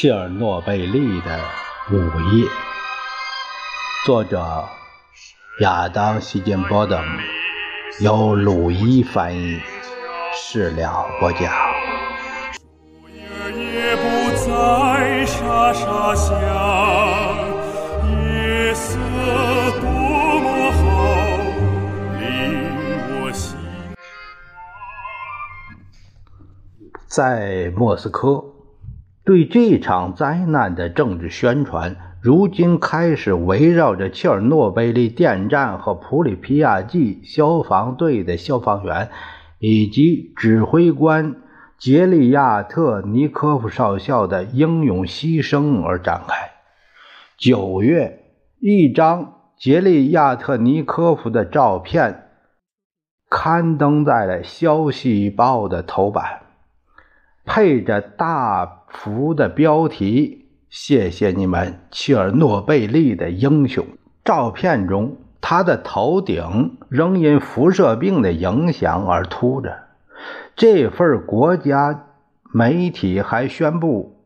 切尔诺贝利的午夜，作者亚当·希金波等，由鲁伊翻译，事了播讲。在莫斯科。对这场灾难的政治宣传，如今开始围绕着切尔诺贝利电站和普里皮亚季消防队的消防员，以及指挥官杰利亚特尼科夫少校的英勇牺牲而展开。九月，一张杰利亚特尼科夫的照片刊登在了《消息报》的头版。配着大幅的标题：“谢谢你们，切尔诺贝利的英雄。”照片中，他的头顶仍因辐射病的影响而秃着。这份国家媒体还宣布，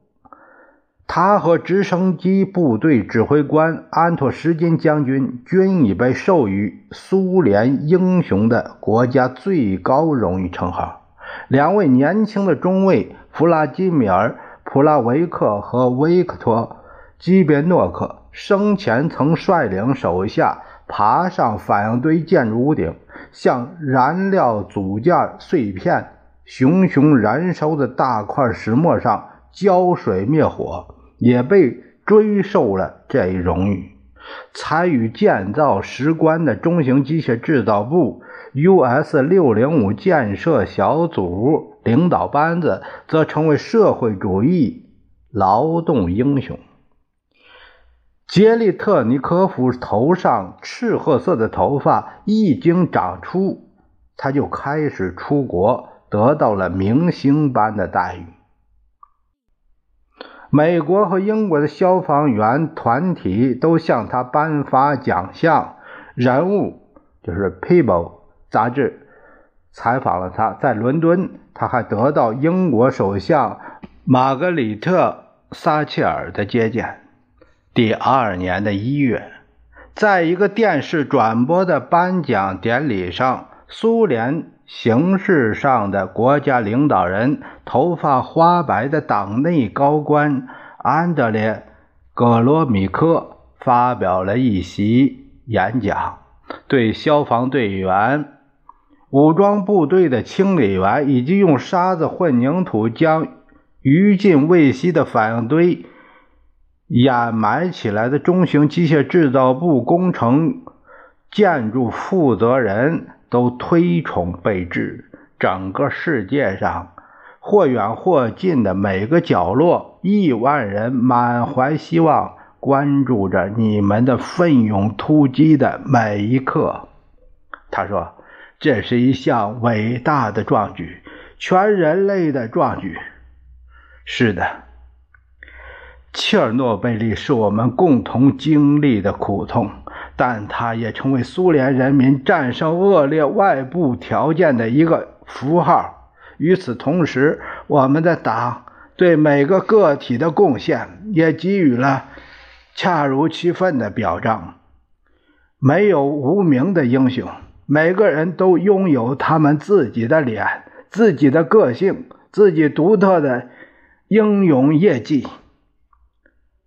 他和直升机部队指挥官安托什金将军均已被授予苏联英雄的国家最高荣誉称号。两位年轻的中尉弗拉基米尔·普拉维克和维克托·基别诺克生前曾率领手下爬上反应堆建筑屋顶，向燃料组件碎片熊熊燃烧的大块石墨上浇水灭火，也被追授了这一荣誉。参与建造石棺的中型机械制造部。U.S. 六零五建设小组领导班子则成为社会主义劳动英雄。杰利特尼科夫头上赤褐色的头发一经长出，他就开始出国，得到了明星般的待遇。美国和英国的消防员团体都向他颁发奖项。人物就是 People。杂志采访了他，在伦敦，他还得到英国首相玛格丽特·撒切尔的接见。第二年的一月，在一个电视转播的颁奖典礼上，苏联形式上的国家领导人、头发花白的党内高官安德烈·格罗米科发表了一席演讲，对消防队员。武装部队的清理员以及用沙子混凝土将余烬未熄的反应堆掩埋起来的中型机械制造部工程建筑负责人都推崇备至。整个世界上，或远或近的每个角落，亿万人满怀希望，关注着你们的奋勇突击的每一刻。他说。这是一项伟大的壮举，全人类的壮举。是的，切尔诺贝利是我们共同经历的苦痛，但它也成为苏联人民战胜恶劣外部条件的一个符号。与此同时，我们的党对每个个体的贡献也给予了恰如其分的表彰。没有无名的英雄。每个人都拥有他们自己的脸、自己的个性、自己独特的英勇业绩。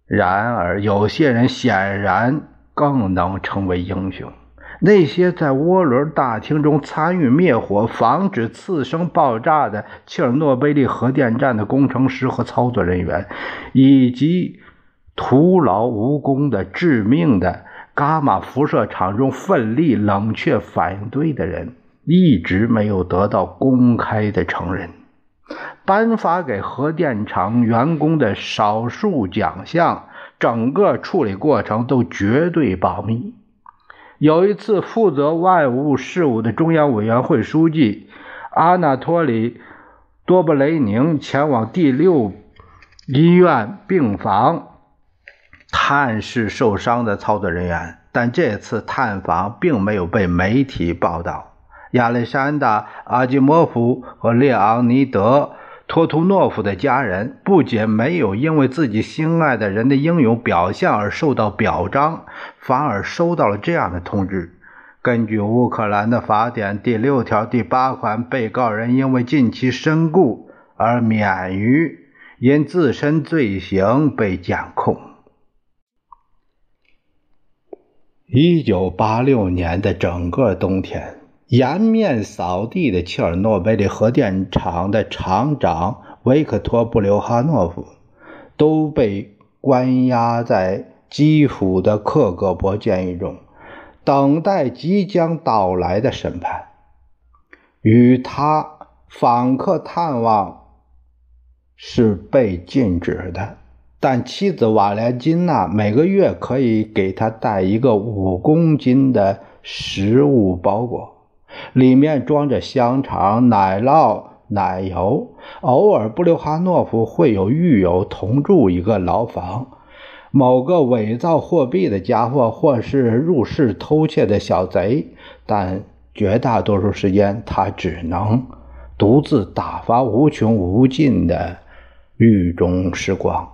然而，有些人显然更能成为英雄。那些在涡轮大厅中参与灭火、防止次生爆炸的切尔诺贝利核电站的工程师和操作人员，以及徒劳无功的致命的。伽马辐射场中奋力冷却反应堆的人一直没有得到公开的承认。颁发给核电厂员工的少数奖项，整个处理过程都绝对保密。有一次，负责外务事务的中央委员会书记阿纳托里·多布雷宁前往第六医院病房。探视受伤的操作人员，但这次探访并没有被媒体报道。亚历山大·阿基莫夫和列昂尼德·托图诺夫的家人不仅没有因为自己心爱的人的英勇表现而受到表彰，反而收到了这样的通知：根据乌克兰的法典第六条第八款，被告人因为近期身故而免于因自身罪行被检控。一九八六年的整个冬天。颜面扫地的切尔诺贝利核电厂的厂长维克托·布留哈诺夫都被关押在基辅的克格勃监狱中，等待即将到来的审判。与他访客探望是被禁止的，但妻子瓦莲金娜每个月可以给他带一个五公斤的食物包裹。里面装着香肠、奶酪、奶油。偶尔，布留哈诺夫会有狱友同住一个牢房。某个伪造货币的家伙，或是入室偷窃的小贼，但绝大多数时间，他只能独自打发无穷无尽的狱中时光，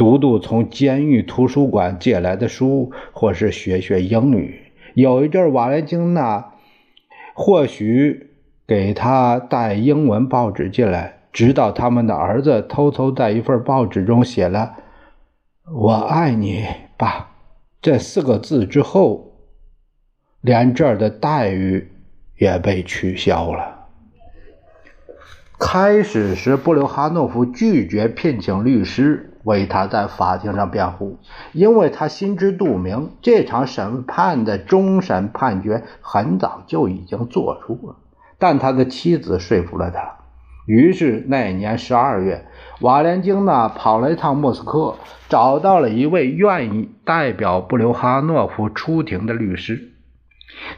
读读从监狱图书馆借来的书，或是学学英语。有一阵，瓦莱金娜。或许给他带英文报纸进来，直到他们的儿子偷偷在一份报纸中写了“我爱你，爸”这四个字之后，连这儿的待遇也被取消了。开始时，布留哈诺夫拒绝聘请律师。为他在法庭上辩护，因为他心知肚明，这场审判的终审判决很早就已经做出了。但他的妻子说服了他，于是那年十二月，瓦莲金娜跑了一趟莫斯科，找到了一位愿意代表布留哈诺夫出庭的律师。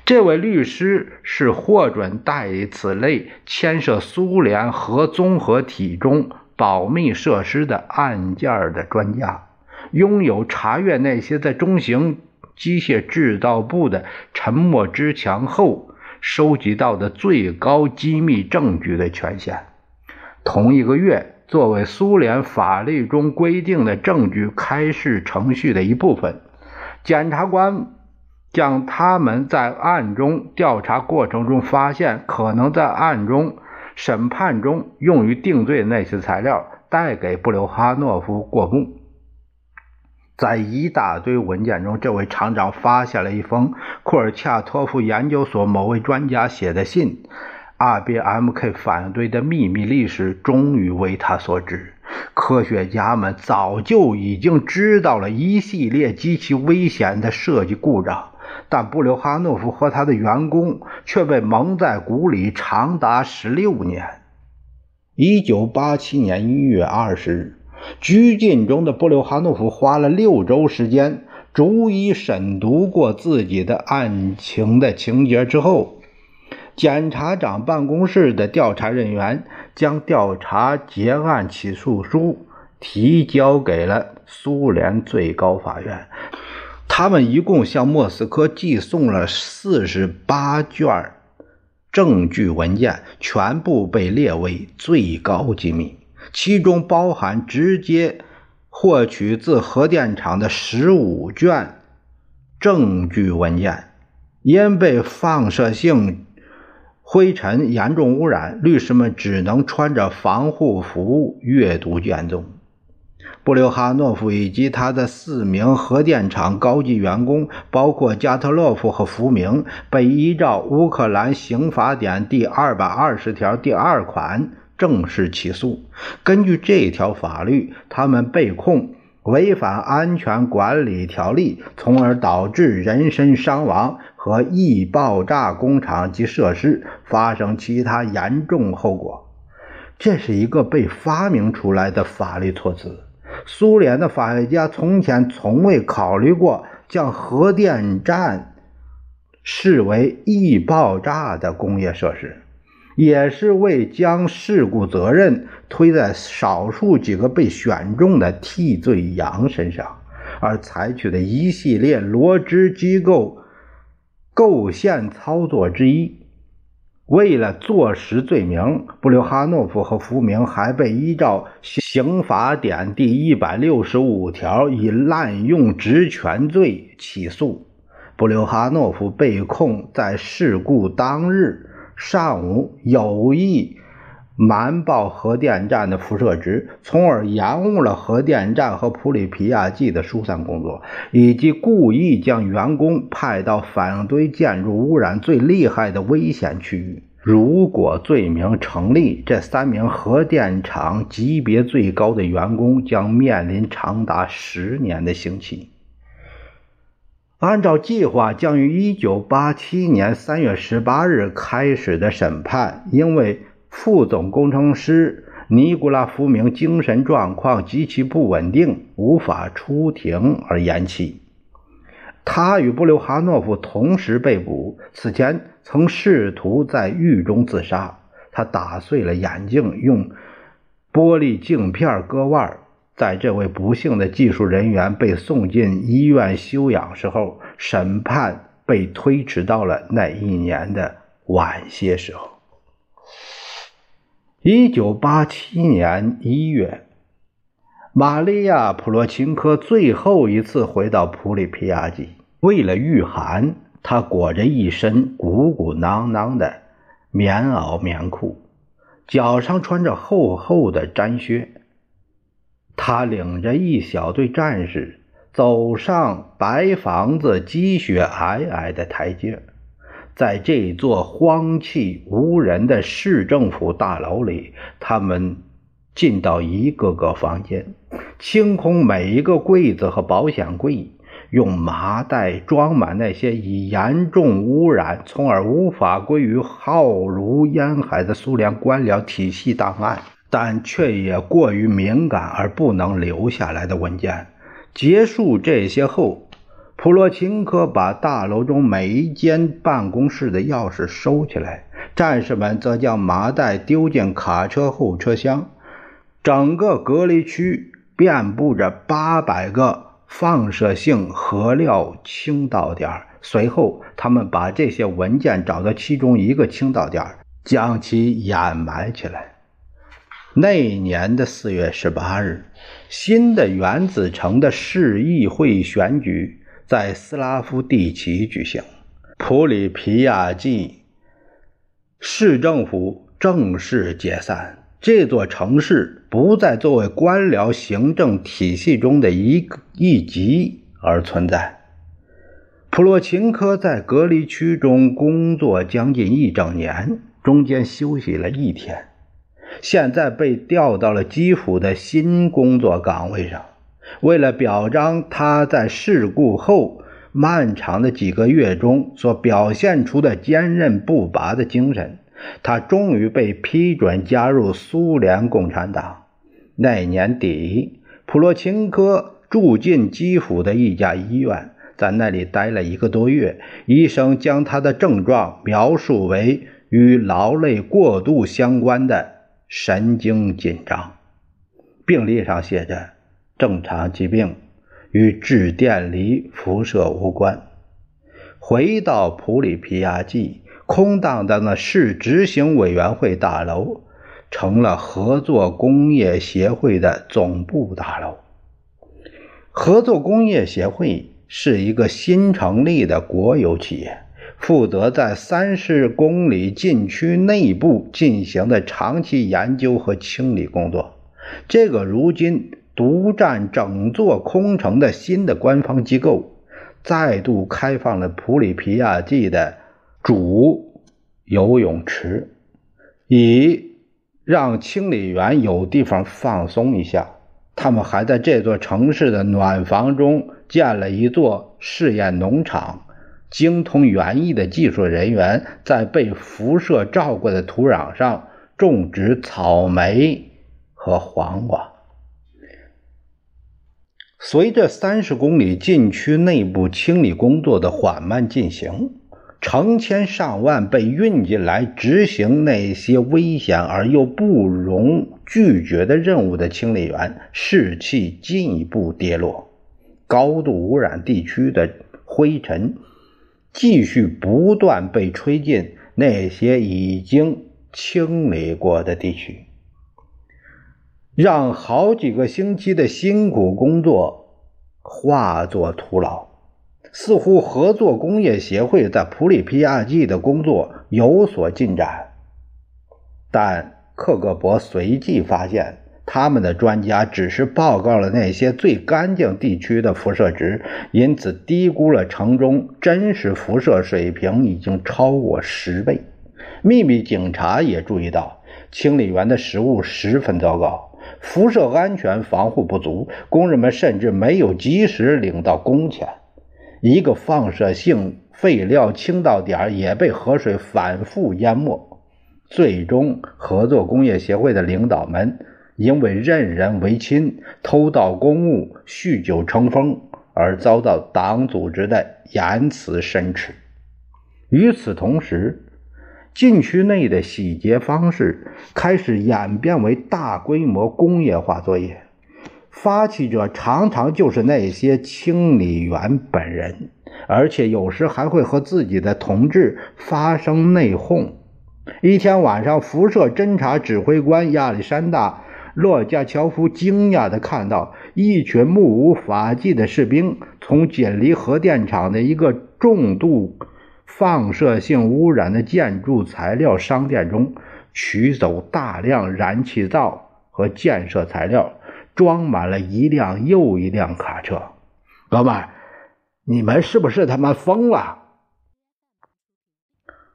这位律师是获准代理此类牵涉苏联核综合体中。保密设施的案件的专家，拥有查阅那些在中型机械制造部的沉默之墙后收集到的最高机密证据的权限。同一个月，作为苏联法律中规定的证据开示程序的一部分，检察官将他们在暗中调查过程中发现可能在暗中。审判中用于定罪的那些材料带给布留哈诺夫过目，在一大堆文件中，这位厂长发现了一封库尔恰托夫研究所某位专家写的信。RBMK 反对的秘密历史终于为他所知。科学家们早就已经知道了一系列极其危险的设计故障。但布留哈诺夫和他的员工却被蒙在鼓里长达十六年。一九八七年一月二十日，拘禁中的布留哈诺夫花了六周时间，逐一审读过自己的案情的情节之后，检察长办公室的调查人员将调查结案起诉书提交给了苏联最高法院。他们一共向莫斯科寄送了四十八卷证据文件，全部被列为最高机密，其中包含直接获取自核电厂的十五卷证据文件。因被放射性灰尘严重污染，律师们只能穿着防护服阅读卷宗。布留哈诺夫以及他的四名核电厂高级员工，包括加特洛夫和福明，被依照乌克兰刑法典第二百二十条第二款正式起诉。根据这条法律，他们被控违反安全管理条例，从而导致人身伤亡和易爆炸工厂及设施发生其他严重后果。这是一个被发明出来的法律措辞。苏联的法学家从前从未考虑过将核电站视为易爆炸的工业设施，也是为将事故责任推在少数几个被选中的替罪羊身上而采取的一系列罗织机构构陷操作之一。为了坐实罪名，布留哈诺夫和福明还被依照刑法典第一百六十五条以滥用职权罪起诉。布留哈诺夫被控在事故当日上午有意。瞒报核电站的辐射值，从而延误了核电站和普里皮亚季的疏散工作，以及故意将员工派到反应堆建筑污染最厉害的危险区域。如果罪名成立，这三名核电厂级别最高的员工将面临长达十年的刑期。按照计划，将于1987年3月18日开始的审判，因为。副总工程师尼古拉·福明精神状况极其不稳定，无法出庭而延期。他与布留哈诺夫同时被捕，此前曾试图在狱中自杀。他打碎了眼镜，用玻璃镜片割腕。在这位不幸的技术人员被送进医院休养时候，审判被推迟到了那一年的晚些时候。一九八七年一月，玛利亚·普罗钦科最后一次回到普里皮亚季。为了御寒，他裹着一身鼓鼓囊囊的棉袄棉裤，脚上穿着厚厚的毡靴。他领着一小队战士走上白房子积雪皑皑的台阶。在这座荒弃无人的市政府大楼里，他们进到一个个房间，清空每一个柜子和保险柜，用麻袋装满那些已严重污染、从而无法归于浩如烟海的苏联官僚体系档案，但却也过于敏感而不能留下来的文件。结束这些后。普罗钦科把大楼中每一间办公室的钥匙收起来，战士们则将麻袋丢进卡车后车厢。整个隔离区遍布着八百个放射性核料倾倒点。随后，他们把这些文件找到其中一个倾倒点，将其掩埋起来。那年的四月十八日，新的原子城的市议会选举。在斯拉夫蒂奇举行，普里皮亚季市政府正式解散。这座城市不再作为官僚行政体系中的一一级而存在。普洛琴科在隔离区中工作将近一整年，中间休息了一天，现在被调到了基辅的新工作岗位上。为了表彰他在事故后漫长的几个月中所表现出的坚韧不拔的精神，他终于被批准加入苏联共产党。那年底，普洛钦科住进基辅的一家医院，在那里待了一个多月。医生将他的症状描述为与劳累过度相关的神经紧张。病历上写着。正常疾病与致电离辐射无关。回到普里皮亚季，空荡荡的市执行委员会大楼成了合作工业协会的总部大楼。合作工业协会是一个新成立的国有企业，负责在三十公里禁区内部进行的长期研究和清理工作。这个如今。独占整座空城的新的官方机构，再度开放了普里皮亚季的主游泳池，以让清理员有地方放松一下。他们还在这座城市的暖房中建了一座试验农场，精通园艺的技术人员在被辐射照过的土壤上种植草莓和黄瓜。随着三十公里禁区内部清理工作的缓慢进行，成千上万被运进来执行那些危险而又不容拒绝的任务的清理员士气进一步跌落。高度污染地区的灰尘继续不断被吹进那些已经清理过的地区，让好几个星期的辛苦工作化作徒劳。似乎合作工业协会在普里皮亚季的工作有所进展，但克格勃随即发现，他们的专家只是报告了那些最干净地区的辐射值，因此低估了城中真实辐射水平已经超过十倍。秘密警察也注意到，清理员的食物十分糟糕，辐射安全防护不足，工人们甚至没有及时领到工钱。一个放射性废料倾倒点也被河水反复淹没，最终合作工业协会的领导们因为任人唯亲、偷盗公物、酗酒成风而遭到党组织的严词申斥。与此同时，禁区内的洗劫方式开始演变为大规模工业化作业。发起者常常就是那些清理员本人，而且有时还会和自己的同志发生内讧。一天晚上，辐射侦察指挥官亚历山大·洛加乔夫惊讶地看到一群目无法纪的士兵从紧邻核电厂的一个重度放射性污染的建筑材料商店中取走大量燃气灶和建设材料。装满了一辆又一辆卡车，哥们，你们是不是他妈疯了？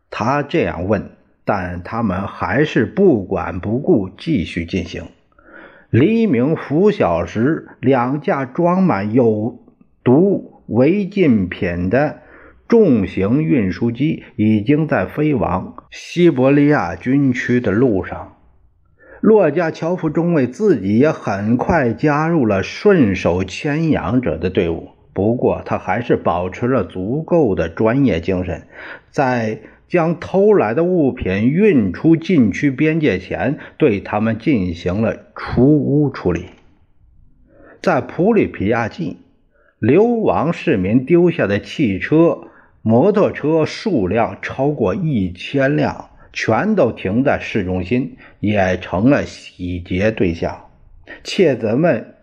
他这样问，但他们还是不管不顾，继续进行。黎明拂晓时，两架装满有毒违禁品的重型运输机已经在飞往西伯利亚军区的路上。洛加乔夫中尉自己也很快加入了顺手牵羊者的队伍，不过他还是保持了足够的专业精神，在将偷来的物品运出禁区边界前，对他们进行了除污处理。在普里皮亚季，流亡市民丢下的汽车、摩托车数量超过一千辆。全都停在市中心，也成了洗劫对象。窃贼们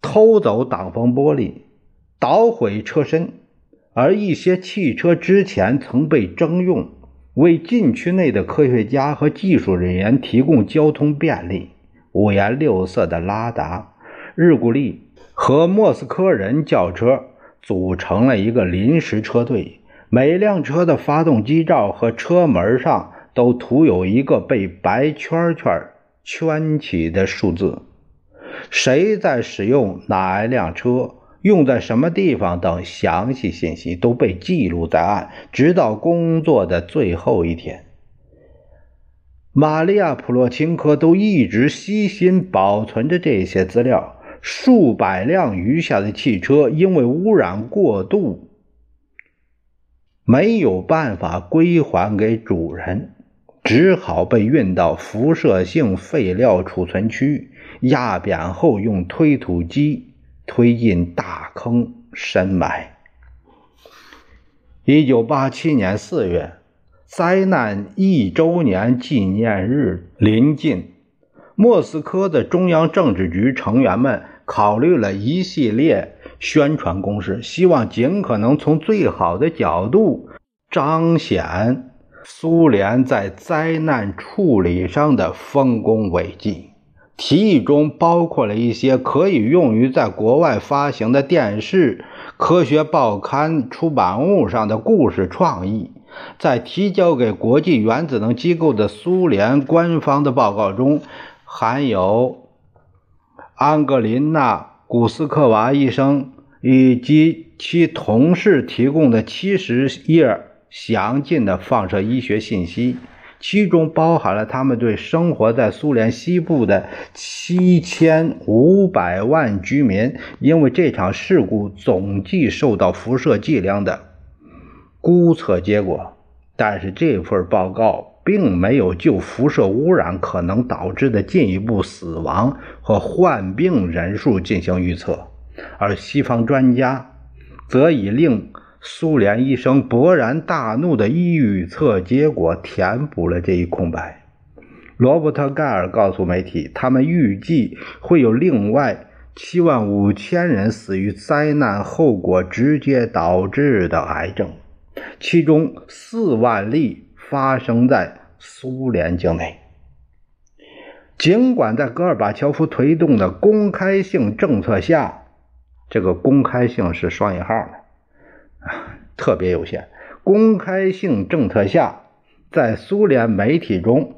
偷走挡风玻璃，捣毁车身，而一些汽车之前曾被征用，为禁区内的科学家和技术人员提供交通便利。五颜六色的拉达、日古利和莫斯科人轿车组成了一个临时车队，每辆车的发动机罩和车门上。都涂有一个被白圈圈圈起的数字，谁在使用哪一辆车，用在什么地方等详细信息都被记录在案，直到工作的最后一天。玛利亚·普洛钦科都一直悉心保存着这些资料。数百辆余下的汽车因为污染过度，没有办法归还给主人。只好被运到辐射性废料储存区，压扁后用推土机推进大坑深埋。一九八七年四月，灾难一周年纪念日临近，莫斯科的中央政治局成员们考虑了一系列宣传攻势，希望尽可能从最好的角度彰显。苏联在灾难处理上的丰功伟绩，提议中包括了一些可以用于在国外发行的电视、科学报刊出版物上的故事创意。在提交给国际原子能机构的苏联官方的报告中，含有安格琳娜·古斯克娃医生以及其同事提供的七十页。详尽的放射医学信息，其中包含了他们对生活在苏联西部的七千五百万居民因为这场事故总计受到辐射剂量的估测结果。但是这份报告并没有就辐射污染可能导致的进一步死亡和患病人数进行预测，而西方专家则以令。苏联医生勃然大怒的预测结果填补了这一空白。罗伯特·盖尔告诉媒体，他们预计会有另外七万五千人死于灾难后果直接导致的癌症，其中四万例发生在苏联境内。尽管在戈尔巴乔夫推动的公开性政策下，这个公开性是双引号的，特别有限。公开性政策下，在苏联媒体中。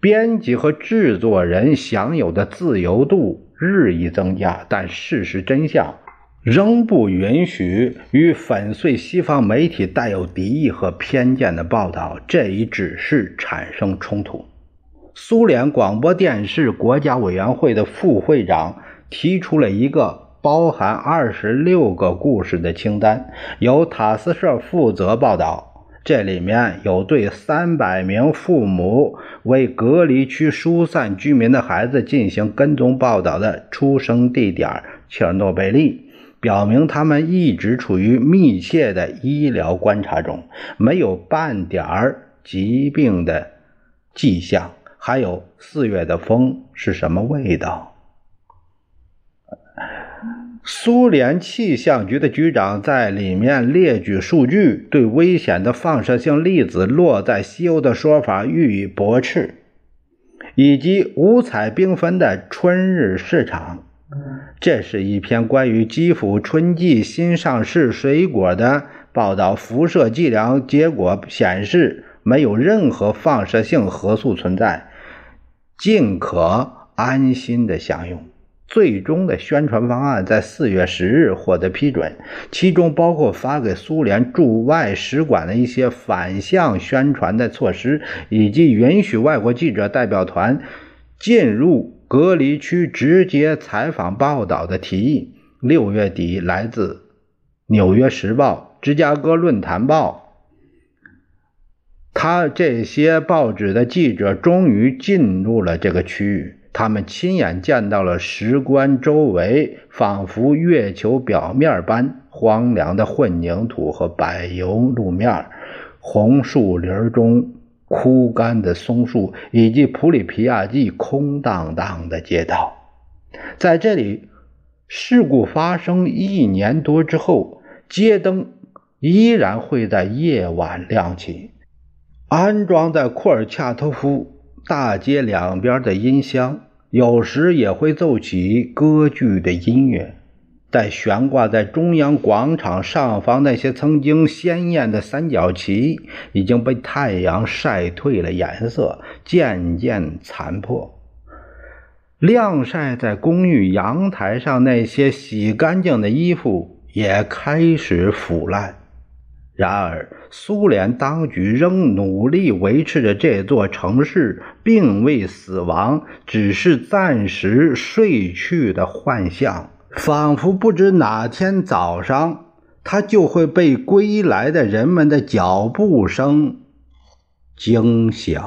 编辑和制作人享有的自由度日益增加，但事实真相仍不允许与粉碎西方媒体带有敌意和偏见的报道这一指示产生冲突。苏联广播电视国家委员会的副会长提出了一个包含二十六个故事的清单，由塔斯社负责报道。这里面有对三百名父母为隔离区疏散居民的孩子进行跟踪报道的出生地点切尔诺贝利，表明他们一直处于密切的医疗观察中，没有半点儿疾病的迹象。还有四月的风是什么味道？苏联气象局的局长在里面列举数据，对危险的放射性粒子落在西欧的说法予以驳斥，以及五彩缤纷的春日市场。这是一篇关于基辅春季新上市水果的报道。辐射计量结果显示，没有任何放射性核素存在，尽可安心的享用。最终的宣传方案在四月十日获得批准，其中包括发给苏联驻外使馆的一些反向宣传的措施，以及允许外国记者代表团进入隔离区直接采访报道的提议。六月底，来自《纽约时报》、《芝加哥论坛报》，他这些报纸的记者终于进入了这个区域。他们亲眼见到了石棺周围仿佛月球表面般荒凉的混凝土和柏油路面，红树林中枯干的松树，以及普里皮亚季空荡荡的街道。在这里，事故发生一年多之后，街灯依然会在夜晚亮起。安装在库尔恰托夫。大街两边的音箱有时也会奏起歌剧的音乐，在悬挂在中央广场上方那些曾经鲜艳的三角旗已经被太阳晒褪了颜色，渐渐残破。晾晒在公寓阳台上那些洗干净的衣服也开始腐烂。然而，苏联当局仍努力维持着这座城市并未死亡，只是暂时睡去的幻象，仿佛不知哪天早上，它就会被归来的人们的脚步声惊醒。